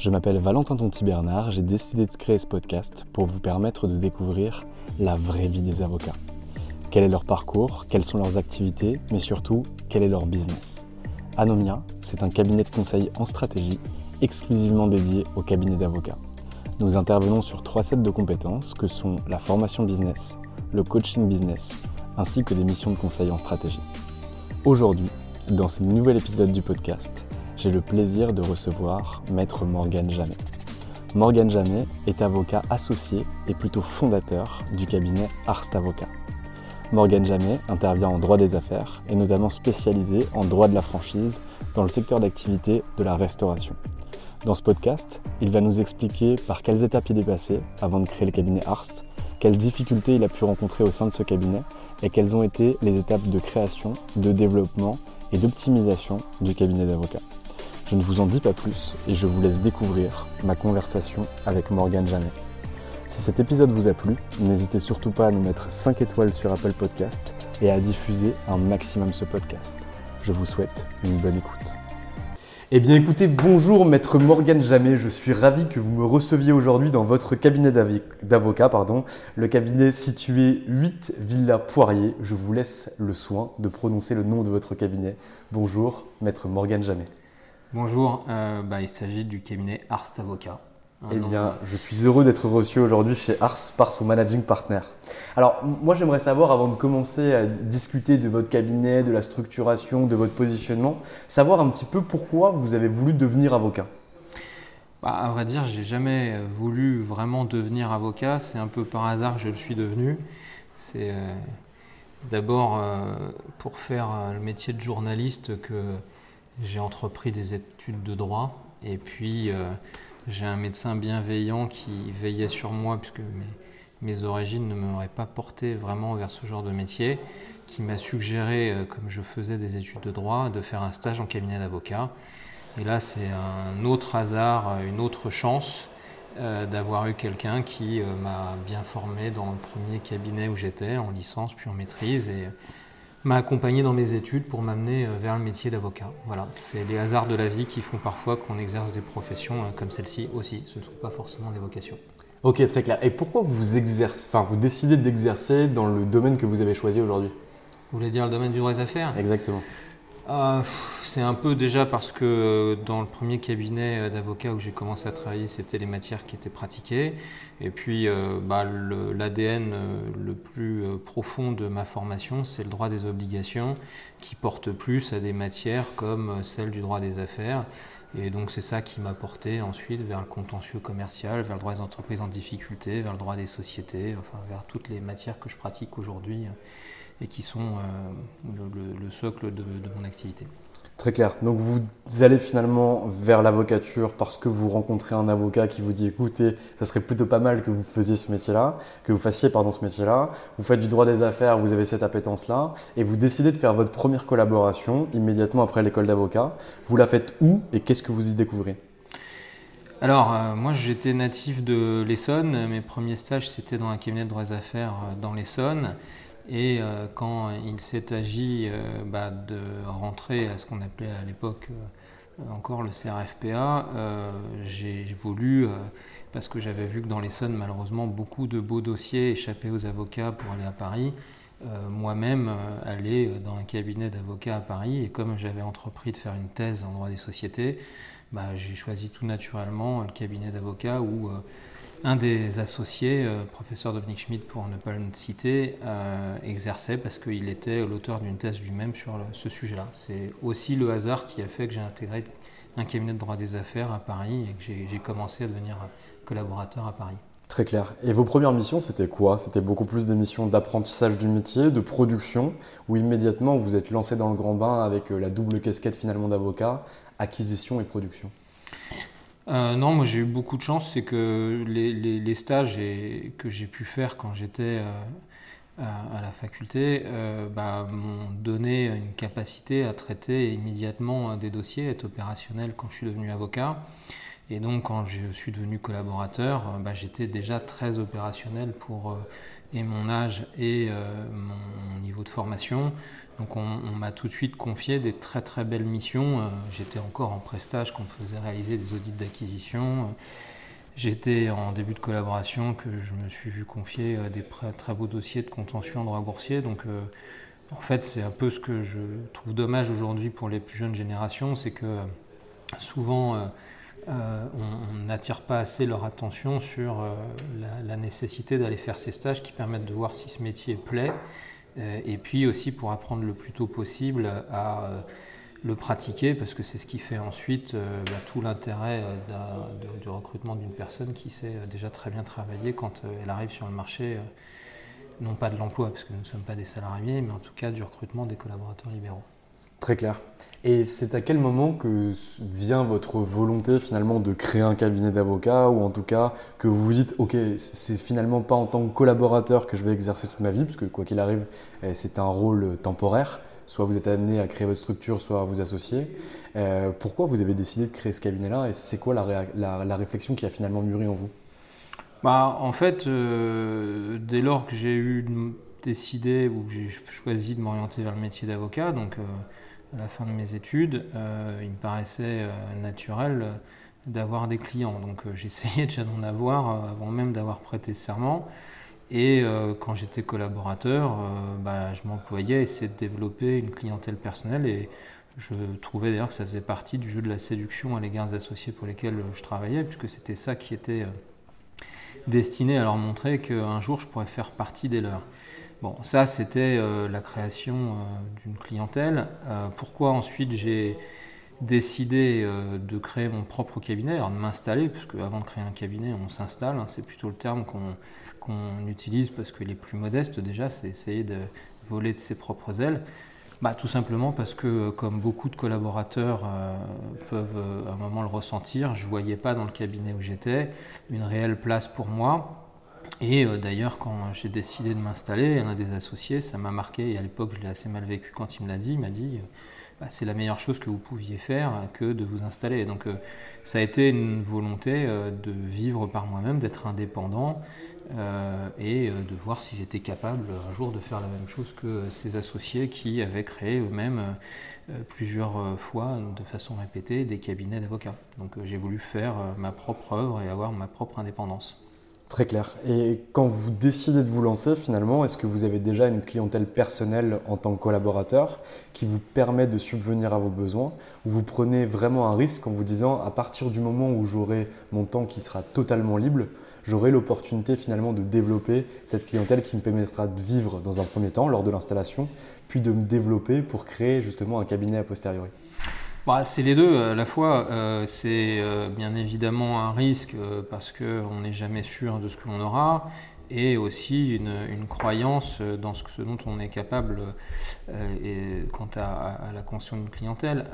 Je m'appelle Valentin Tonti Bernard, j'ai décidé de créer ce podcast pour vous permettre de découvrir la vraie vie des avocats. Quel est leur parcours, quelles sont leurs activités, mais surtout, quel est leur business. Anomia, c'est un cabinet de conseil en stratégie exclusivement dédié au cabinet d'avocats. Nous intervenons sur trois sets de compétences que sont la formation business, le coaching business, ainsi que des missions de conseil en stratégie. Aujourd'hui, dans ce nouvel épisode du podcast, j'ai le plaisir de recevoir Maître Morgane Jamet. Morgane Jamet est avocat associé et plutôt fondateur du cabinet Arst Avocat. Morgane Jamet intervient en droit des affaires et notamment spécialisé en droit de la franchise dans le secteur d'activité de la restauration. Dans ce podcast, il va nous expliquer par quelles étapes il est passé avant de créer le cabinet Arst, quelles difficultés il a pu rencontrer au sein de ce cabinet et quelles ont été les étapes de création, de développement et d'optimisation du cabinet d'avocats. Je ne vous en dis pas plus et je vous laisse découvrir ma conversation avec Morgane Janet. Si cet épisode vous a plu, n'hésitez surtout pas à nous mettre 5 étoiles sur Apple Podcast et à diffuser un maximum ce podcast. Je vous souhaite une bonne écoute. Eh bien écoutez, bonjour maître Morgane Jamet, je suis ravi que vous me receviez aujourd'hui dans votre cabinet d'avocat, pardon, le cabinet situé 8 Villa Poirier. Je vous laisse le soin de prononcer le nom de votre cabinet. Bonjour maître Morgane Jamet. Bonjour, euh, bah, il s'agit du cabinet Arst Avocat. Eh bien, je suis heureux d'être reçu aujourd'hui chez Ars par son managing partner. Alors, moi, j'aimerais savoir, avant de commencer à discuter de votre cabinet, de la structuration, de votre positionnement, savoir un petit peu pourquoi vous avez voulu devenir avocat. Bah, à vrai dire, j'ai jamais voulu vraiment devenir avocat. C'est un peu par hasard que je le suis devenu. C'est euh, d'abord euh, pour faire le métier de journaliste que j'ai entrepris des études de droit et puis euh, j'ai un médecin bienveillant qui veillait sur moi puisque mes, mes origines ne m'auraient pas porté vraiment vers ce genre de métier, qui m'a suggéré, euh, comme je faisais des études de droit, de faire un stage en cabinet d'avocat. Et là, c'est un autre hasard, une autre chance euh, d'avoir eu quelqu'un qui m'a bien formé dans le premier cabinet où j'étais, en licence puis en maîtrise. Et, m'a accompagné dans mes études pour m'amener euh, vers le métier d'avocat. Voilà, c'est les hasards de la vie qui font parfois qu'on exerce des professions euh, comme celle-ci aussi. Ce ne sont pas forcément des vocations. Ok, très clair. Et pourquoi vous exercez, enfin, vous décidez d'exercer dans le domaine que vous avez choisi aujourd'hui? Vous voulez dire le domaine du droit des affaires? Exactement. Euh, c'est un peu déjà parce que euh, dans le premier cabinet euh, d'avocat où j'ai commencé à travailler, c'était les matières qui étaient pratiquées. Et puis bah, l'ADN le, plus profond de ma formation, c'est le droit des obligations qui porte plus à des matières comme celle du droit des affaires. Et donc c'est ça qui m'a porté ensuite vers le contentieux commercial, vers le droit des entreprises en difficulté, vers le droit des sociétés, enfin vers toutes les matières que je pratique aujourd'hui et qui sont le, socle de mon activité. Très clair. Donc vous allez finalement vers l'avocature parce que vous rencontrez un avocat qui vous dit écoutez, ça serait plutôt pas mal que vous fassiez ce métier-là, que vous fassiez pardon ce métier-là. Vous faites du droit des affaires, vous avez cette appétence-là et vous décidez de faire votre première collaboration immédiatement après l'école d'avocat. Vous la faites où et qu'est-ce que vous y découvrez? Alors, euh, moi j'étais natif de l'Essonne. Mes premiers stages c'était dans un cabinet de droit des affaires euh, dans l'Essonne. Et euh, quand il s'est agi euh, bah, de rentrer à ce qu'on appelait à l'époque euh, encore le CRFPA, j'ai voulu, parce que j'avais vu que dans l'Essonne, malheureusement, beaucoup de beaux dossiers échappaient aux avocats pour aller à Paris. moi-même aller dans un cabinet d'avocats à Paris et comme j'avais entrepris de faire une thèse en droit des sociétés, bah, j'ai choisi tout naturellement le cabinet d'avocats où un des associés, euh, professeur Dominique Schmidt pour ne pas le citer, euh, exerçait parce qu'il était l'auteur d'une thèse lui-même sur ce sujet-là. C'est aussi le hasard qui a fait que j'ai intégré un cabinet de droit des affaires à Paris et que j'ai commencé à devenir collaborateur à Paris. Très clair. Et vos premières missions, c'était quoi? C'était beaucoup plus des missions d'apprentissage du métier, de production, ou immédiatement vous êtes lancé dans le grand bain avec euh, la double casquette finalement d'avocat, acquisition et production? Euh, non, moi j'ai eu beaucoup de chance, c'est que les, stages que j'ai pu faire quand j'étais euh, à, la faculté euh, bah, m'ont donné une capacité à traiter immédiatement des dossiers, être opérationnel quand je suis devenu avocat. Et donc quand je suis devenu collaborateur, bah, j'étais déjà très opérationnel pour et mon âge et mon niveau de formation. Donc on, m'a tout de suite confié des très très belles missions. Euh, j'étais encore en prestage quand on faisait réaliser des audits d'acquisition. Euh, j'étais en début de collaboration que je me suis vu confier euh, des très beaux dossiers de contention en droit boursier. Donc en fait c'est un peu ce que je trouve dommage aujourd'hui pour les plus jeunes générations, c'est que souvent on n'attire pas assez leur attention sur la, nécessité d'aller faire ces stages qui permettent de voir si ce métier plaît et puis aussi pour apprendre le plus tôt possible à euh, le pratiquer, parce que c'est ce qui fait ensuite euh, bah, tout l'intérêt du recrutement d'une personne qui sait déjà très bien travailler quand elle arrive sur le marché, non pas de l'emploi, parce que nous ne sommes pas des salariés, mais en tout cas du recrutement des collaborateurs libéraux. Très clair. Et c'est à quel moment que vient votre volonté finalement de créer un cabinet d'avocats ou en tout cas que vous vous dites ok c'est finalement pas en tant que collaborateur que je vais exercer toute ma vie parce que quoi qu'il arrive eh, c'est un rôle temporaire soit vous êtes amené à créer votre structure soit à vous associer. Euh, pourquoi vous avez décidé de créer ce cabinet-là et c'est quoi la, réflexion qui a finalement mûri en vous? Bah, En fait, euh, dès lors que j'ai eu décidé ou que j'ai choisi de m'orienter vers le métier d'avocat, donc euh, à la fin de mes études, euh, il me paraissait euh, naturel euh, d'avoir des clients. Donc j'essayais déjà d'en avoir avant même d'avoir prêté serment. Et quand j'étais collaborateur, bah, je m'employais à essayer de développer une clientèle personnelle et je trouvais d'ailleurs que ça faisait partie du jeu de la séduction à l'égard des associés pour lesquels je travaillais, puisque c'était ça qui était destiné à leur montrer qu'un jour je pourrais faire partie des leurs. Bon, ça c'était euh, la création euh, d'une clientèle. Euh, pourquoi ensuite j'ai décidé de créer mon propre cabinet, alors de m'installer, puisque avant de créer un cabinet, on s'installe, hein, c'est plutôt le terme qu'on utilise parce qu'il est plus modeste déjà, c'est essayer de voler de ses propres ailes. Bah, tout simplement parce que, comme beaucoup de collaborateurs peuvent à un moment le ressentir, je ne voyais pas dans le cabinet où j'étais une réelle place pour moi. Et euh, d'ailleurs, quand j'ai décidé de m'installer, un des associés, ça m'a marqué, et à l'époque je l'ai assez mal vécu quand il me l'a dit, il m'a dit euh, bah, c'est la meilleure chose que vous pouviez faire que de vous installer. Donc euh, ça a été une volonté de vivre par moi-même, d'être indépendant et de voir si j'étais capable un jour de faire la même chose que ces associés qui avaient créé eux-mêmes plusieurs fois, de façon répétée, des cabinets d'avocats. Donc j'ai voulu faire ma propre œuvre et avoir ma propre indépendance. Très clair. Et quand vous décidez de vous lancer, finalement, est-ce que vous avez déjà une clientèle personnelle en tant que collaborateur qui vous permet de subvenir à vos besoins Ou vous prenez vraiment un risque en vous disant, à partir du moment où j'aurai mon temps qui sera totalement libre, j'aurai l'opportunité finalement de développer cette clientèle qui me permettra de vivre dans un premier temps lors de l'installation, puis de me développer pour créer justement un cabinet a posteriori? Bah, c'est les deux. À la fois, euh, c'est euh, bien évidemment un risque euh, parce qu'on n'est jamais sûr de ce que l'on aura. et aussi une, croyance dans ce, dont on est capable quant à, la construction d'une clientèle.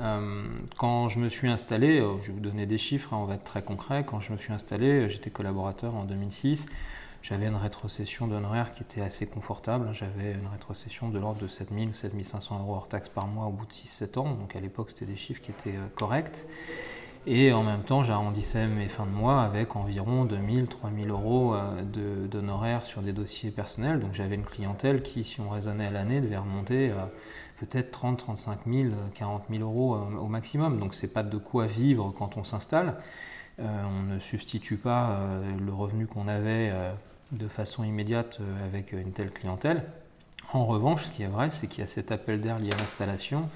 quand je me suis installé, je vais vous donner des chiffres, hein, on va être très concret, quand je me suis installé, j'étais collaborateur en 2006, j'avais une rétrocession d'honoraires qui était assez confortable. J'avais une rétrocession de l'ordre de 7000 ou 7500 euros hors taxes par mois au bout de 6-7 ans. Donc à l'époque, c'était des chiffres qui étaient euh, corrects. Et en même temps, j'arrondissais mes fins de mois avec environ 2000, 3000 euros euh, d'honoraires sur des dossiers personnels. Donc j'avais une clientèle qui, si on raisonnait à l'année, devait remonter à peut-être 30, 35 000, 40 000 euros euh, au maximum. Donc c'est pas de quoi vivre quand on s'installe. On ne substitue pas le revenu qu'on avait de façon immédiate euh, avec une telle clientèle. En revanche, ce qui est vrai, c'est qu'il y a cet appel d'air lié à l'installation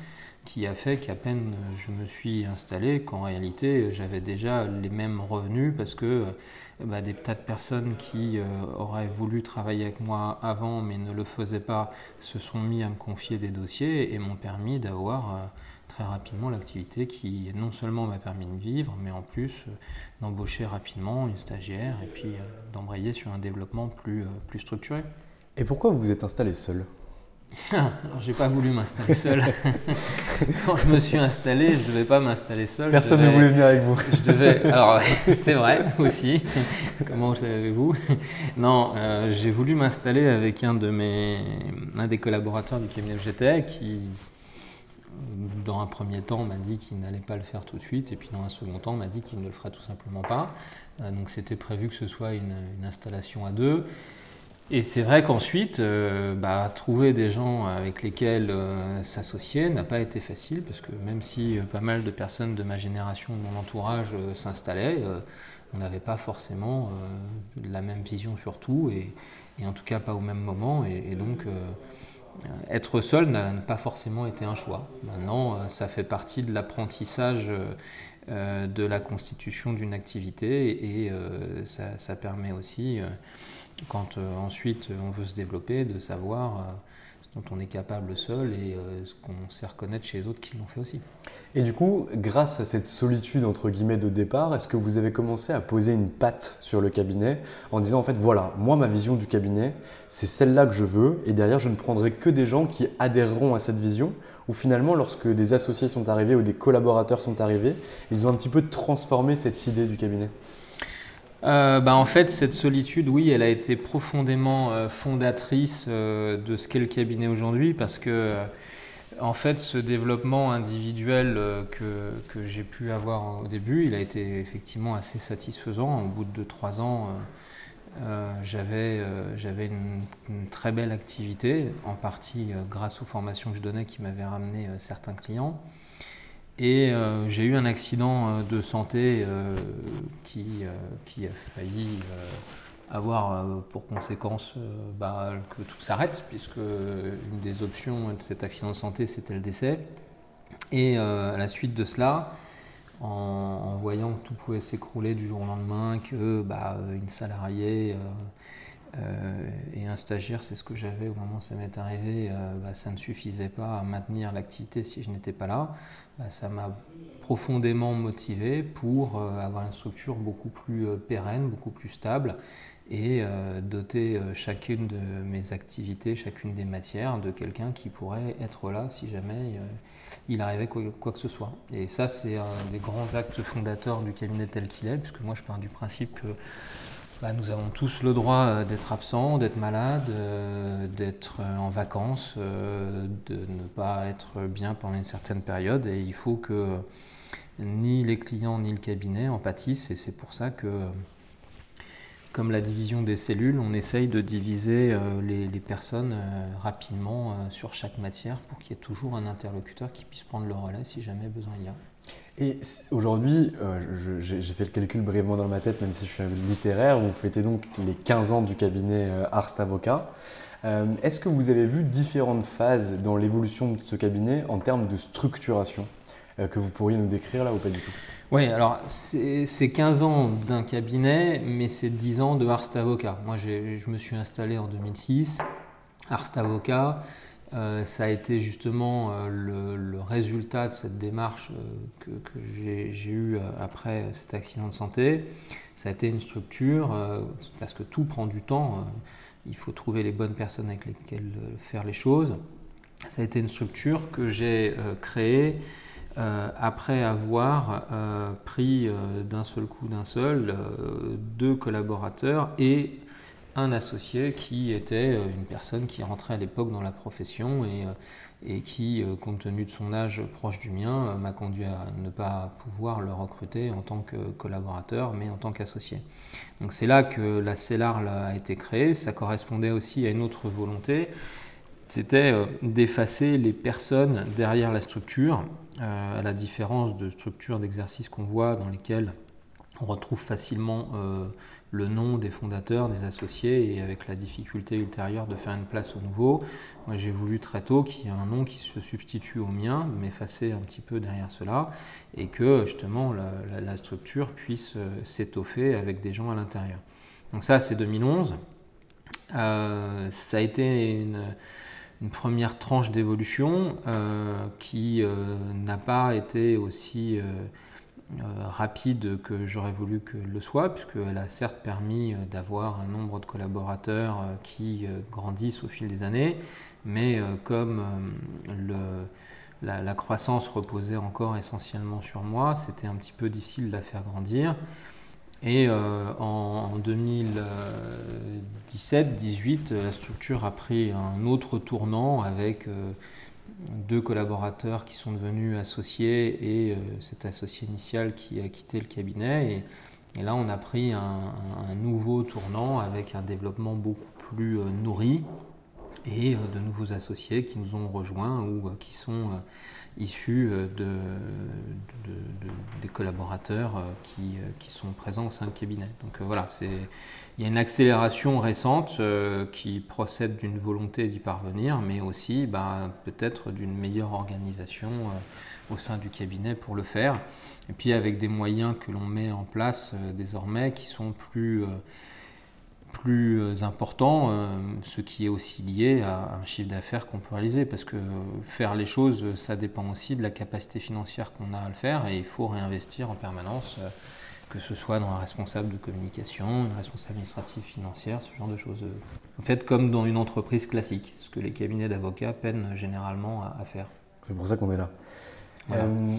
qui a fait qu'à peine je me suis installé, qu'en réalité j'avais déjà les mêmes revenus parce que euh, bah, des tas de personnes qui euh, auraient voulu travailler avec moi avant mais ne le faisaient pas se sont mis à me confier des dossiers et m'ont permis d'avoir très rapidement l'activité qui non seulement m'a permis de vivre, mais en plus euh, d'embaucher rapidement une stagiaire et puis euh, d'embrayer sur un développement plus, euh, plus structuré. Et pourquoi vous vous êtes installé seul? J'ai pas voulu m'installer seul. Quand je me suis installé, je devais pas m'installer seul. Personne ne voulait venir avec vous. Je devais. Alors c'est vrai aussi. Comment savez-vous? Non, j'ai voulu m'installer avec un de mes, un des collaborateurs du cabinet j'étais, qui dans un premier temps, m'a dit qu'il n'allait pas le faire tout de suite, et puis dans un second temps, m'a dit qu'il ne le ferait tout simplement pas. Euh, donc c'était prévu que ce soit une, installation à deux. Et c'est vrai qu'ensuite, euh, bah, trouver des gens avec lesquels euh, s'associer n'a pas été facile, parce que même si pas mal de personnes de ma génération, de mon entourage s'installaient, on n'avait pas forcément la même vision sur tout, et, en tout cas pas au même moment. et donc être seul n'a pas forcément été un choix. Maintenant, euh, ça fait partie de l'apprentissage euh, de la constitution d'une activité et ça, permet aussi, quand ensuite on veut se développer, de savoir dont on est capable seul et euh, ce qu'on sait reconnaître chez les autres qui l'ont fait aussi. Et du coup, grâce à cette solitude entre guillemets de départ, est-ce que vous avez commencé à poser une patte sur le cabinet en disant en fait voilà, moi ma vision du cabinet, c'est celle-là que je veux et derrière je ne prendrai que des gens qui adhéreront à cette vision? Ou finalement lorsque des associés sont arrivés ou des collaborateurs sont arrivés, ils ont un petit peu transformé cette idée du cabinet? Euh, bah, en fait, cette solitude, oui, elle a été profondément euh, fondatrice euh, de ce qu'est le cabinet aujourd'hui, parce que, en fait, ce développement individuel que, que j'ai pu avoir au début, il a été effectivement assez satisfaisant. Au bout de 2-3 ans, j'avais une, très belle activité, en partie grâce aux formations que je donnais qui m'avaient ramené certains clients. Et euh, j'ai eu un accident euh, de santé euh, qui, a failli avoir pour conséquence bah, que tout s'arrête, puisque une des options de cet accident de santé, c'était le décès. Et à la suite de cela, en, voyant que tout pouvait s'écrouler du jour au lendemain, que bah, une salariée et un stagiaire, c'est ce que j'avais au moment où ça m'est arrivé, bah, ça ne suffisait pas à maintenir l'activité si je n'étais pas là. Bah, ça m'a profondément motivé pour euh, avoir une structure beaucoup plus euh, pérenne, beaucoup plus stable et euh, doter chacune de mes activités, chacune des matières de quelqu'un qui pourrait être là si jamais il arrivait quoi, que ce soit. Et ça, c'est un des grands actes fondateurs du cabinet tel qu'il est, puisque moi je pars du principe que bah, nous avons tous le droit euh, d'être absents, d'être malades, euh, d'être euh, en vacances, de ne pas être bien pendant une certaine période. Et il faut que ni les clients ni le cabinet en pâtissent. Et c'est pour ça que, comme la division des cellules, on essaye de diviser les, les personnes rapidement sur chaque matière pour qu'il y ait toujours un interlocuteur qui puisse prendre le relais si jamais besoin il y a. Et aujourd'hui, euh, j'ai fait le calcul brièvement dans ma tête, même si je suis un littéraire, vous fêtez donc les 15 ans du cabinet euh, Arst Avocat. Euh, est-ce que vous avez vu différentes phases dans l'évolution de ce cabinet en termes de structuration que vous pourriez nous décrire là ou pas du tout? Oui, alors c'est 15 ans d'un cabinet, mais c'est 10 ans de Arst Avocat. Moi, je me suis installé en 2006. Arst Avocat, euh, ça a été justement euh, le, résultat de cette démarche euh, que, j'ai eue après cet accident de santé. ça a été une structure, parce que tout prend du temps, il faut trouver les bonnes personnes avec lesquelles faire les choses. Ça a été une structure que j'ai créée après avoir pris d'un seul coup, d'un seul, deux collaborateurs et un associé qui était euh, une personne qui rentrait à l'époque dans la profession et, euh, et qui, euh, compte tenu de son âge proche du mien, m'a conduit à ne pas pouvoir le recruter en tant que collaborateur, mais en tant qu'associé. Donc c'est là que la CELAR a été créée. Ça correspondait aussi à une autre volonté, c'était d'effacer les personnes derrière la structure, à la différence de structures d'exercice qu'on voit dans lesquelles on retrouve facilement le nom des fondateurs, des associés, et avec la difficulté ultérieure de faire une place au nouveau. Moi, j'ai voulu très tôt qu'il y ait un nom qui se substitue au mien, m'effacer un petit peu derrière cela, et que justement la, structure puisse euh, s'étoffer avec des gens à l'intérieur. Donc ça, c'est 2011. Euh, ça a été une, première tranche d'évolution euh, qui n'a pas été aussi rapide que j'aurais voulu que le soit, puisqu'elle a certes permis euh, d'avoir un nombre de collaborateurs euh, qui grandissent au fil des années, mais comme la, croissance reposait encore essentiellement sur moi, c'était un petit peu difficile de la faire grandir. Et en 2017-18, la structure a pris un autre tournant avec deux collaborateurs qui sont devenus associés et euh, cet associé initial qui a quitté le cabinet. Et, là, on a pris un, nouveau tournant avec un développement beaucoup plus euh, nourri et euh, de nouveaux associés qui nous ont rejoints ou qui sont issus de, des collaborateurs qui, qui, sont présents au sein du cabinet. Donc voilà, c'est il y a une accélération récente euh, qui procède d'une volonté d'y parvenir, mais aussi bah, peut-être d'une meilleure organisation euh, au sein du cabinet pour le faire. Et puis avec des moyens que l'on met en place euh, désormais qui sont plus, plus importants, ce qui est aussi lié à un chiffre d'affaires qu'on peut réaliser, parce que faire les choses, ça dépend aussi de la capacité financière qu'on a à le faire, et il faut réinvestir en permanence que ce soit dans un responsable de communication, une responsable administrative financière, ce genre de choses. En fait, comme dans une entreprise classique, ce que les cabinets d'avocats peinent généralement à, faire. C'est pour ça qu'on est là. Euh,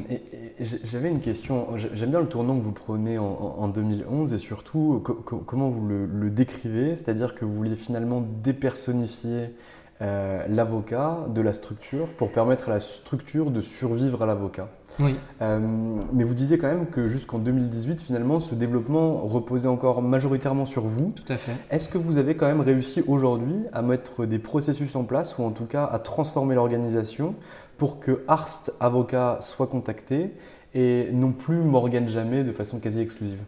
j'avais une question, j'aime bien le tournant que vous prenez en, 2011 et surtout comment vous le, décrivez, c'est-à-dire que vous vouliez finalement dépersonnifier euh, l'avocat de la structure pour permettre à la structure de survivre à l'avocat. Oui. Euh, mais vous disiez quand même que jusqu'en 2018, finalement, ce développement reposait encore majoritairement sur vous. Tout à fait. Est-ce que vous avez quand même réussi aujourd'hui à mettre des processus en place ou en tout cas à transformer l'organisation pour que Arst Avocat soit contacté et non plus Morgan Jamais de façon quasi exclusive?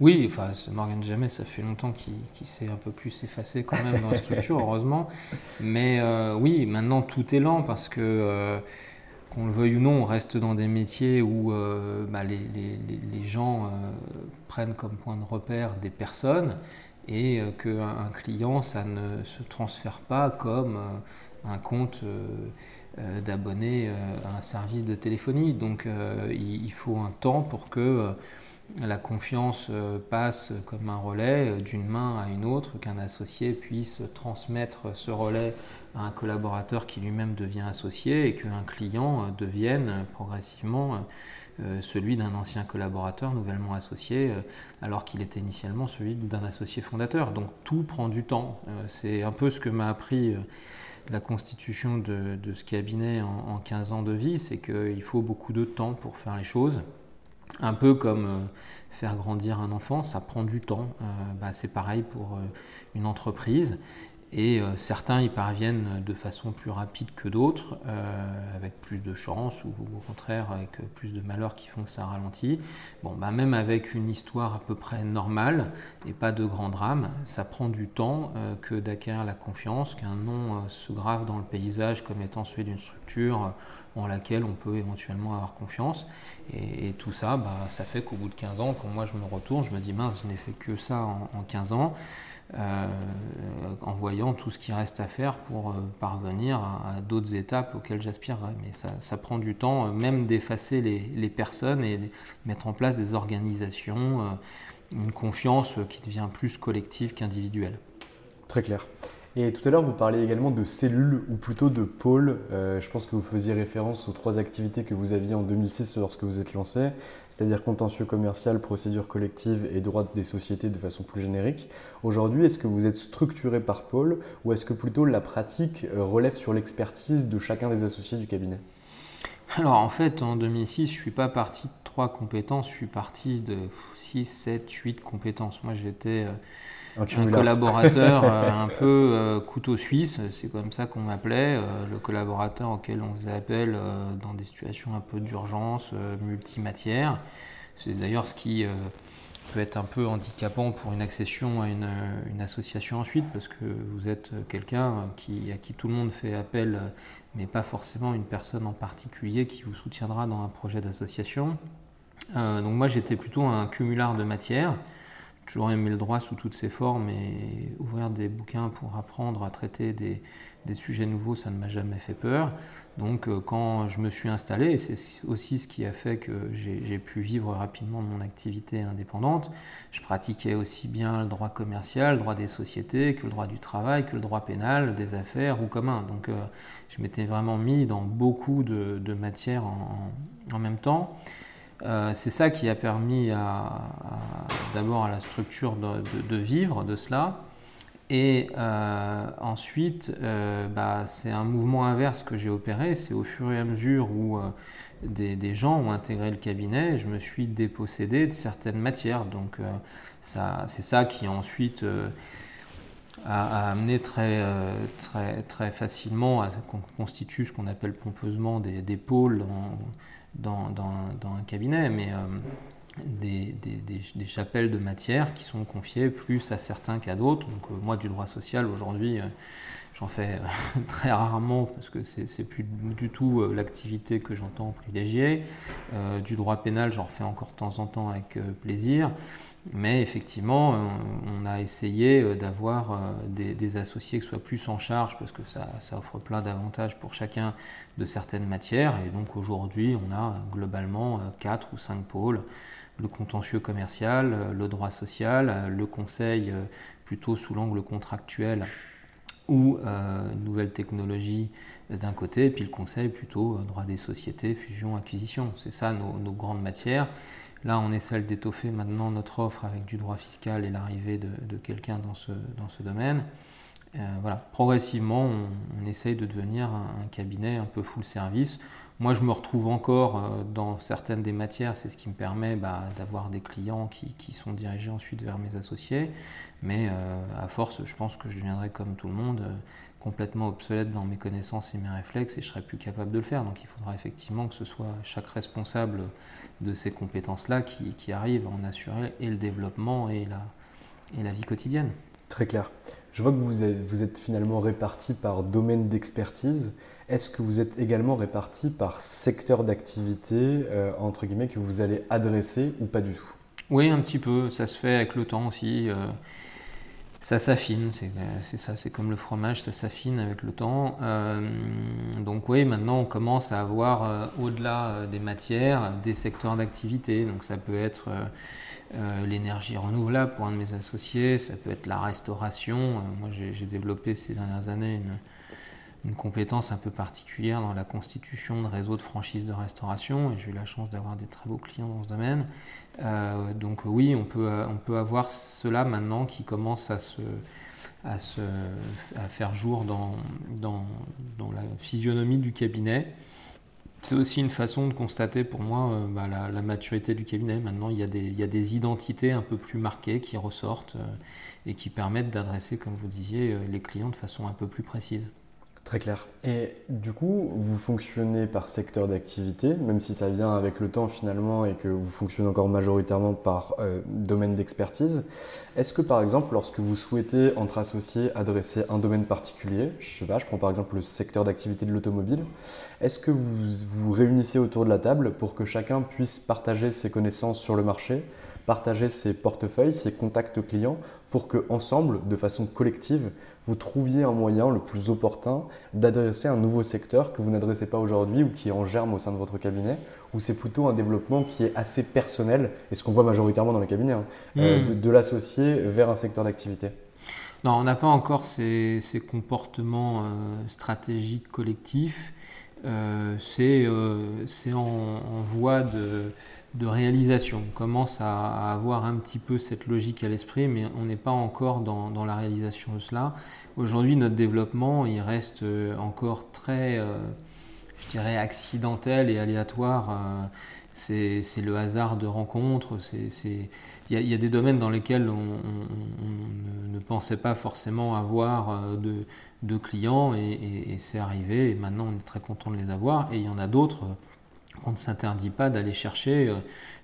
Oui, enfin, Morgan Jamais, ça fait longtemps qu'il s'est un peu plus effacé quand même dans la structure, heureusement. Mais euh, oui, maintenant tout est lent parce que euh, qu'on le veuille ou non, on reste dans des métiers où euh, bah, les, gens prennent comme point de repère des personnes et qu'un client, ça ne se transfère pas comme un compte d'abonné à un service de téléphonie. Donc il, faut un temps pour que la confiance passe comme un relais d'une main à une autre, qu'un associé puisse transmettre ce relais à un collaborateur qui lui-même devient associé et qu'un client euh, devienne euh, progressivement euh, celui d'un ancien collaborateur nouvellement associé alors qu'il était initialement celui d'un associé fondateur. Donc tout prend du temps. C'est un peu ce que m'a appris la constitution de, ce cabinet en, 15 ans de vie, c'est qu'il faut beaucoup de temps pour faire les choses. Un peu comme faire grandir un enfant, ça prend du temps. Bah, c'est pareil pour une entreprise. Et euh, certains y parviennent de façon plus rapide que d'autres, euh, avec plus de chance ou au contraire avec plus de malheur qui font que ça ralentit. Bon, bah même avec une histoire à peu près normale et pas de grand drame, ça prend du temps euh, que d'acquérir la confiance, qu'un nom se grave dans le paysage comme étant celui d'une structure en laquelle on peut éventuellement avoir confiance. Et, tout ça, bah, ça fait qu'au bout de 15 ans, quand moi je me retourne, je me dis mince, je n'ai fait que ça en, en 15 ans. Euh, en voyant tout ce qui reste à faire pour euh, parvenir à, d'autres étapes auxquelles j'aspirerais. Mais ça, prend du temps, euh, même d'effacer les, personnes et mettre en place des organisations une confiance qui devient plus collective qu'individuelle. Très clair. Et tout à l'heure, vous parliez également de cellules ou plutôt de pôles. Euh, je pense que vous faisiez référence aux trois activités que vous aviez en 2006 lorsque vous êtes lancé, c'est-à-dire contentieux commercial, procédure collective et droit des sociétés de façon plus générique. Aujourd'hui, est-ce que vous êtes structuré par pôle ou est-ce que plutôt la pratique euh, relève sur l'expertise de chacun des associés du cabinet? Alors en fait, en 2006, je ne suis pas parti de trois compétences, je suis parti de 6, 7, 8 compétences. Moi, j'étais... Euh, un, collaborateur euh, un peu euh, couteau suisse, c'est comme ça qu'on m'appelait, euh, le collaborateur auquel on faisait appel dans des situations un peu d'urgence, multimatière. C'est d'ailleurs ce qui peut être un peu handicapant pour une accession à une, association ensuite, parce que vous êtes quelqu'un qui, à qui tout le monde fait appel, mais pas forcément une personne en particulier qui vous soutiendra dans un projet d'association. donc moi j'étais plutôt un cumulard de matière toujours aimé le droit sous toutes ses formes et ouvrir des bouquins pour apprendre à traiter des, sujets nouveaux, ça ne m'a jamais fait peur. Donc euh, quand je me suis installé, et c'est aussi ce qui a fait que j'ai pu vivre rapidement mon activité indépendante, je pratiquais aussi bien le droit commercial, le droit des sociétés, que le droit du travail, que le droit pénal, des affaires ou commun. Donc euh, je m'étais vraiment mis dans beaucoup de, matières en même temps. Euh, c'est ça qui a permis d'abord à la structure de, vivre de cela. Et euh, ensuite, euh, bah, c'est un mouvement inverse que j'ai opéré. C'est au fur et à mesure où des, gens ont intégré le cabinet, je me suis dépossédé de certaines matières. Donc c'est ça qui ensuite a, amené très, facilement à qu'on constitue ce qu'on appelle pompeusement des, pôles un cabinet, mais euh, des, chapelles de matière qui sont confiées plus à certains qu'à d'autres. Donc euh, moi du droit social aujourd'hui, euh, j'en fais très rarement parce que c'est plus du tout l'activité que j'entends privilégier. du droit pénal, j'en fais encore de temps en temps avec plaisir. Mais effectivement, euh, on a essayé euh, d'avoir euh, des, associés qui soient plus en charge parce que ça, offre plein d'avantages pour chacun de certaines matières. Et donc aujourd'hui, on a globalement 4 ou 5 pôles. Le contentieux commercial, le droit social, le conseil plutôt sous l'angle contractuel ou nouvelles technologies d'un côté, et puis le conseil plutôt droit des sociétés, fusion, acquisition. C'est ça nos grandes matières. Là, on essaie d'étoffer maintenant notre offre avec du droit fiscal et l'arrivée de, quelqu'un dans ce, dans domaine. Euh, voilà, progressivement, on, essaye de devenir un, cabinet un peu full service. Moi, je me retrouve encore euh, dans certaines des matières, c'est ce qui me permet bah, d'avoir des clients qui, sont dirigés ensuite vers mes associés. Mais euh, à force, je pense que je deviendrai comme tout le monde, complètement obsolète dans mes connaissances et mes réflexes et je serai plus capable de le faire. Donc il faudra effectivement que ce soit chaque responsable de ces compétences-là qui, qui arrive à en assurer et le développement et la, et la vie quotidienne. Très clair. Je vois que vous êtes, vous êtes finalement réparti par domaine d'expertise. Est-ce que vous êtes également réparti par secteur d'activité, euh, entre guillemets, que vous allez adresser ou pas du tout? Oui, un petit peu. Ça se fait avec le temps aussi. Euh, ça s'affine, c'est ça, c'est comme le fromage, ça s'affine avec le temps. Euh, donc oui, maintenant on commence à avoir euh, au-delà euh, des matières des secteurs d'activité. Donc ça peut être l'énergie renouvelable pour un de mes associés, ça peut être la restauration. moi j'ai développé ces dernières années une, une compétence un peu particulière dans la constitution de réseaux de franchises de restauration et j'ai eu la chance d'avoir des très beaux clients dans ce domaine. Euh, donc oui, on peut, on peut avoir cela maintenant qui commence à se, à se à faire jour dans, dans, dans, la physionomie du cabinet. C'est aussi une façon de constater pour moi euh, bah, la, maturité du cabinet. Maintenant, il y, a des, il y, a des, identités un peu plus marquées qui ressortent euh, et qui permettent d'adresser, comme vous disiez, les clients de façon un peu plus précise. Très clair. Et du coup, vous fonctionnez par secteur d'activité, même si ça vient avec le temps finalement et que vous fonctionnez encore majoritairement par euh, domaine d'expertise. Est-ce que par exemple, lorsque vous souhaitez entre associés adresser un domaine particulier, je sais pas, je prends par exemple le secteur d'activité de l'automobile, est-ce que vous vous réunissez autour de la table pour que chacun puisse partager ses connaissances sur le marché partager ses portefeuilles, ses contacts clients pour que ensemble, de façon collective, vous trouviez un moyen le plus opportun d'adresser un nouveau secteur que vous n'adressez pas aujourd'hui ou qui est en germe au sein de votre cabinet, ou c'est plutôt un développement qui est assez personnel, et ce qu'on voit majoritairement dans les cabinets, hein, euh, hmm. de, l'associer vers un secteur d'activité Non, on n'a pas encore ces, comportements euh, stratégiques collectifs. Euh, c'est en, voie de, de réalisation. On commence à, avoir un petit peu cette logique à l'esprit, mais on n'est pas encore dans, la réalisation de cela. Aujourd'hui, notre développement, il reste euh, encore très, euh, je dirais, accidentel et aléatoire. Euh, c'est le hasard de rencontres. Il y, a des domaines dans lesquels on, ne pensait pas forcément avoir de, clients et, et c'est arrivé. Et maintenant, on est très content de les avoir. Et il y en a d'autres on ne s'interdit pas d'aller chercher, euh,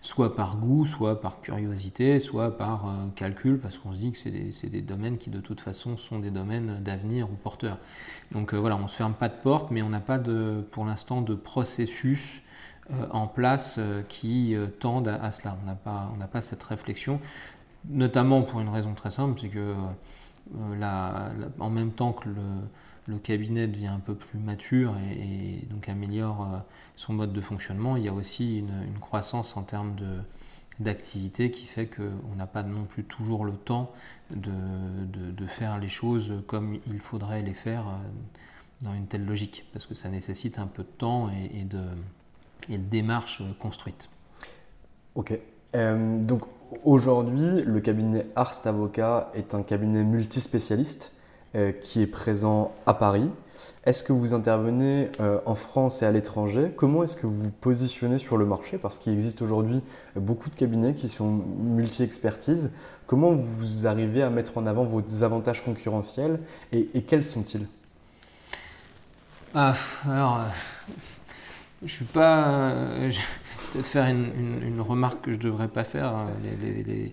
soit par goût, soit par curiosité, soit par euh, calcul, parce qu'on se dit que c'est des, domaines qui de toute façon sont des domaines d'avenir ou porteurs. Donc euh, voilà, on ne se ferme pas de porte, mais on n'a pas pour l'instant de processus en place qui tendent à, cela. On n'a pas, pas cette réflexion, notamment pour une raison très simple, c'est que en même temps que le le cabinet devient un peu plus mature et, donc améliore euh, son mode de fonctionnement, il y a aussi une, croissance en termes d'activité qui fait qu'on n'a pas non plus toujours le temps de, faire les choses comme il faudrait les faire euh, dans une telle logique, parce que ça nécessite un peu de temps et, de, démarches construites. Ok. Euh, donc aujourd'hui, le cabinet Arst Avocat est un cabinet multispécialiste qui est présent à Paris. Est-ce que vous intervenez euh, en France et à l'étranger? Comment est-ce que vous vous positionnez sur le marché? Parce qu'il existe aujourd'hui beaucoup de cabinets qui sont multi-expertise. Comment vous arrivez à mettre en avant vos avantages concurrentiels et, quels sont-ils? Ah, Alors, euh, je suis pas. je vais peut-être faire une, remarque que je ne devrais pas faire. les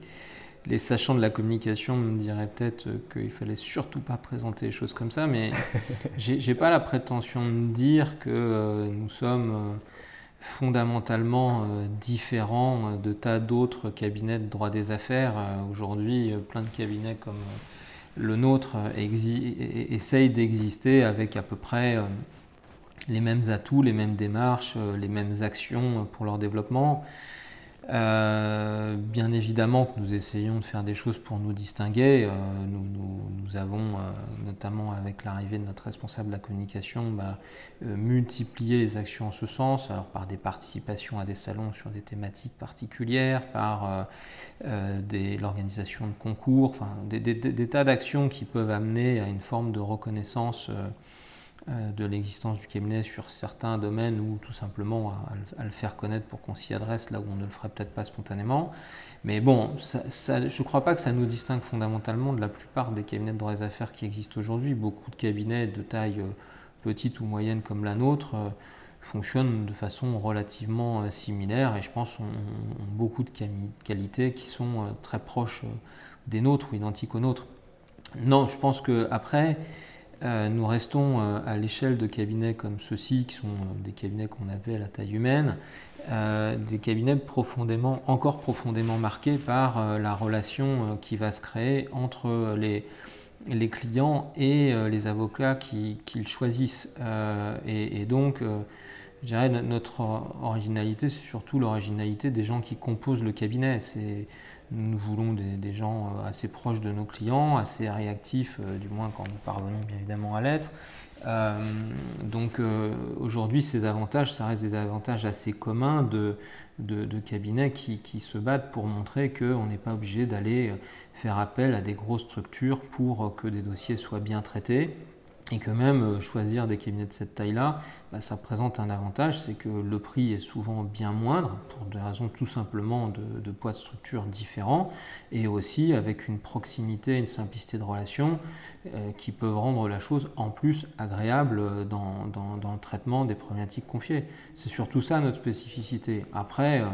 sachants de la communication me diraient peut-être qu'il fallait surtout pas présenter des choses comme ça, mais j'ai pas la prétention de dire que euh, nous sommes euh, fondamentalement euh, différents de tas d'autres cabinets de droit des affaires. Aujourd'hui, plein de cabinets comme le nôtre essayent d'exister avec à peu près les mêmes atouts, les mêmes démarches, les mêmes actions pour leur développement. Euh, bien évidemment que nous essayons de faire des choses pour nous distinguer. Euh, nous, avons, euh, notamment avec l'arrivée de notre responsable de la communication, bah, multiplié les actions en ce sens, alors par des participations à des salons sur des thématiques particulières, par l'organisation de concours, des, tas d'actions qui peuvent amener à une forme de reconnaissance de l'existence du cabinet sur certains domaines ou tout simplement à, le faire connaître pour qu'on s'y adresse là où on ne le ferait peut-être pas spontanément. Mais bon, je ne crois pas que ça nous distingue fondamentalement de la plupart des cabinets de droit des affaires qui existent aujourd'hui. Beaucoup de cabinets de taille euh, petite ou moyenne comme la nôtre euh, fonctionnent de façon relativement similaire et je pense ont, beaucoup de qualités qui sont très proches des nôtres ou identiques aux nôtres. Non, je pense que après euh, nous restons euh, à l'échelle de cabinets comme ceux-ci, qui sont euh, des cabinets qu'on appelle à taille humaine, des cabinets profondément, encore profondément marqués par la relation qui va se créer entre les, clients et les avocats qu'ils choisissent. Et, donc, je dirais, notre originalité, c'est surtout l'originalité des gens qui composent le cabinet. Nous voulons des, gens euh, assez proches de nos clients, assez réactifs, euh, du moins quand nous parvenons bien évidemment à l'être. Euh, donc aujourd'hui, ces avantages, ça reste des avantages assez communs de, cabinets qui, qui, se battent pour montrer qu'on n'est pas obligé d'aller faire appel à des grosses structures pour que des dossiers soient bien traités et que même euh, choisir des cabinets de cette taille-là, bah, ça présente un avantage, c'est que le prix est souvent bien moindre, pour des raisons tout simplement de, poids de structure différents, et aussi avec une proximité, une simplicité de relation euh, qui peuvent rendre la chose en plus agréable dans, le traitement des problématiques confiées. C'est surtout ça notre spécificité. Après, euh,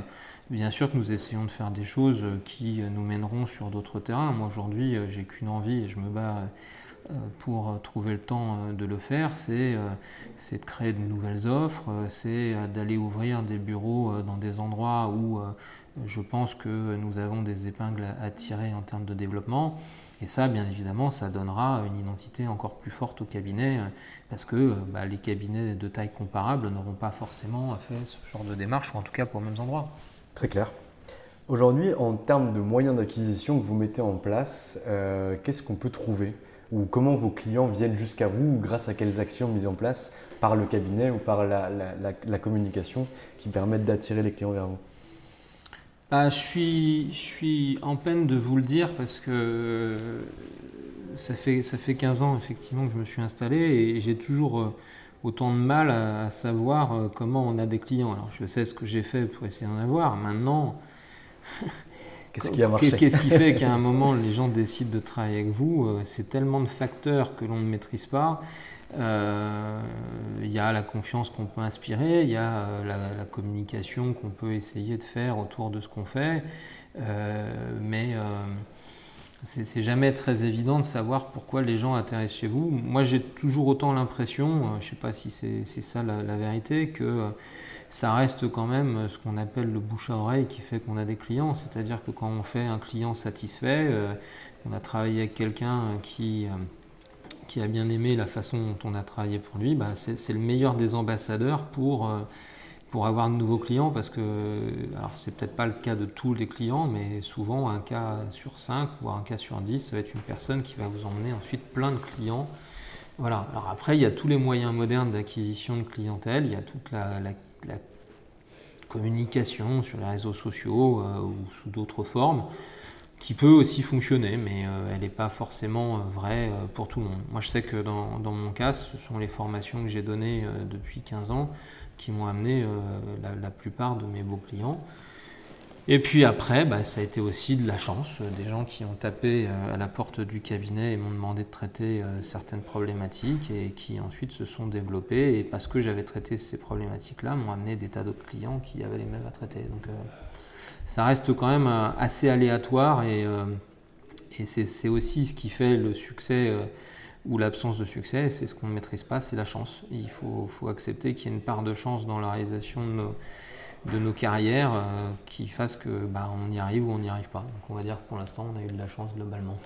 bien sûr que nous essayons de faire des choses qui nous mèneront sur d'autres terrains. Moi aujourd'hui, j'ai qu'une envie et je me bats pour trouver le temps euh, de le faire, euh, c'est de créer de nouvelles offres, c'est d'aller ouvrir des bureaux dans des endroits où je pense que nous avons des épingles à tirer en termes de développement. Et ça, bien évidemment, ça donnera une identité encore plus forte au cabinet, parce que bah, les cabinets de taille comparable n'auront pas forcément fait ce genre de démarche, ou en tout cas pour les mêmes endroits. Très clair. Aujourd'hui, en termes de moyens d'acquisition que vous mettez en place, euh, qu'est-ce qu'on peut trouver Ou comment vos clients viennent jusqu'à vous ou grâce à quelles actions mises en place par le cabinet ou par la, communication qui permettent d'attirer les clients vers vous bah, je, suis, je suis en peine de vous le dire parce que ça fait, ça fait 15 ans effectivement que je me suis installé et j'ai toujours euh, autant de mal à, savoir euh, comment on a des clients. Alors je sais ce que j'ai fait pour essayer d'en avoir. Maintenant, qu'est-ce qui fait qu'à un moment les gens décident de travailler avec vous euh, C'est tellement de facteurs que l'on ne maîtrise pas. Euh, il y a la confiance qu'on peut inspirer, il y a euh, la, communication qu'on peut essayer de faire autour de ce qu'on fait, euh, mais c'est jamais très évident de savoir pourquoi les gens intéressent chez vous. Moi, j'ai toujours autant l'impression, je ne sais pas si c'est ça la, vérité, que ça reste quand même ce qu'on appelle le bouche à oreille qui fait qu'on a des clients. C'est-à-dire que quand on fait un client satisfait, on a travaillé avec quelqu'un qui qui a bien aimé la façon dont on a travaillé pour lui, bah c'est le meilleur des ambassadeurs pour, euh, pour avoir de nouveaux clients parce que, alors c'est peut-être pas le cas de tous les clients, mais souvent un cas sur 5 ou un cas sur 10, ça va être une personne qui va vous emmener ensuite plein de clients. Voilà. Alors après, il y a tous les moyens modernes d'acquisition de clientèle, il y a toute la, communication sur les réseaux sociaux euh, ou sous d'autres formes qui peut aussi fonctionner, mais euh, elle n'est pas forcément euh, vraie pour tout le monde. Moi, je sais que dans, mon cas, ce sont les formations que j'ai données depuis 15 ans qui m'ont amené la, plupart de mes beaux clients. Et puis après, bah, ça a été aussi de la chance, des gens qui ont tapé à la porte du cabinet et m'ont demandé de traiter certaines problématiques et qui ensuite se sont développés. Et parce que j'avais traité ces problématiques-là, m'ont amené des tas d'autres clients qui avaient les mêmes à traiter. Donc, ça reste quand même euh, assez aléatoire et, euh, c'est aussi ce qui fait le succès euh, ou l'absence de succès, c'est ce qu'on ne maîtrise pas, c'est la chance. Il faut, accepter qu'il y ait une part de chance dans la réalisation de nos, carrières qui fasse que bah, on y arrive ou on n'y arrive pas. Donc on va dire que pour l'instant on a eu de la chance globalement.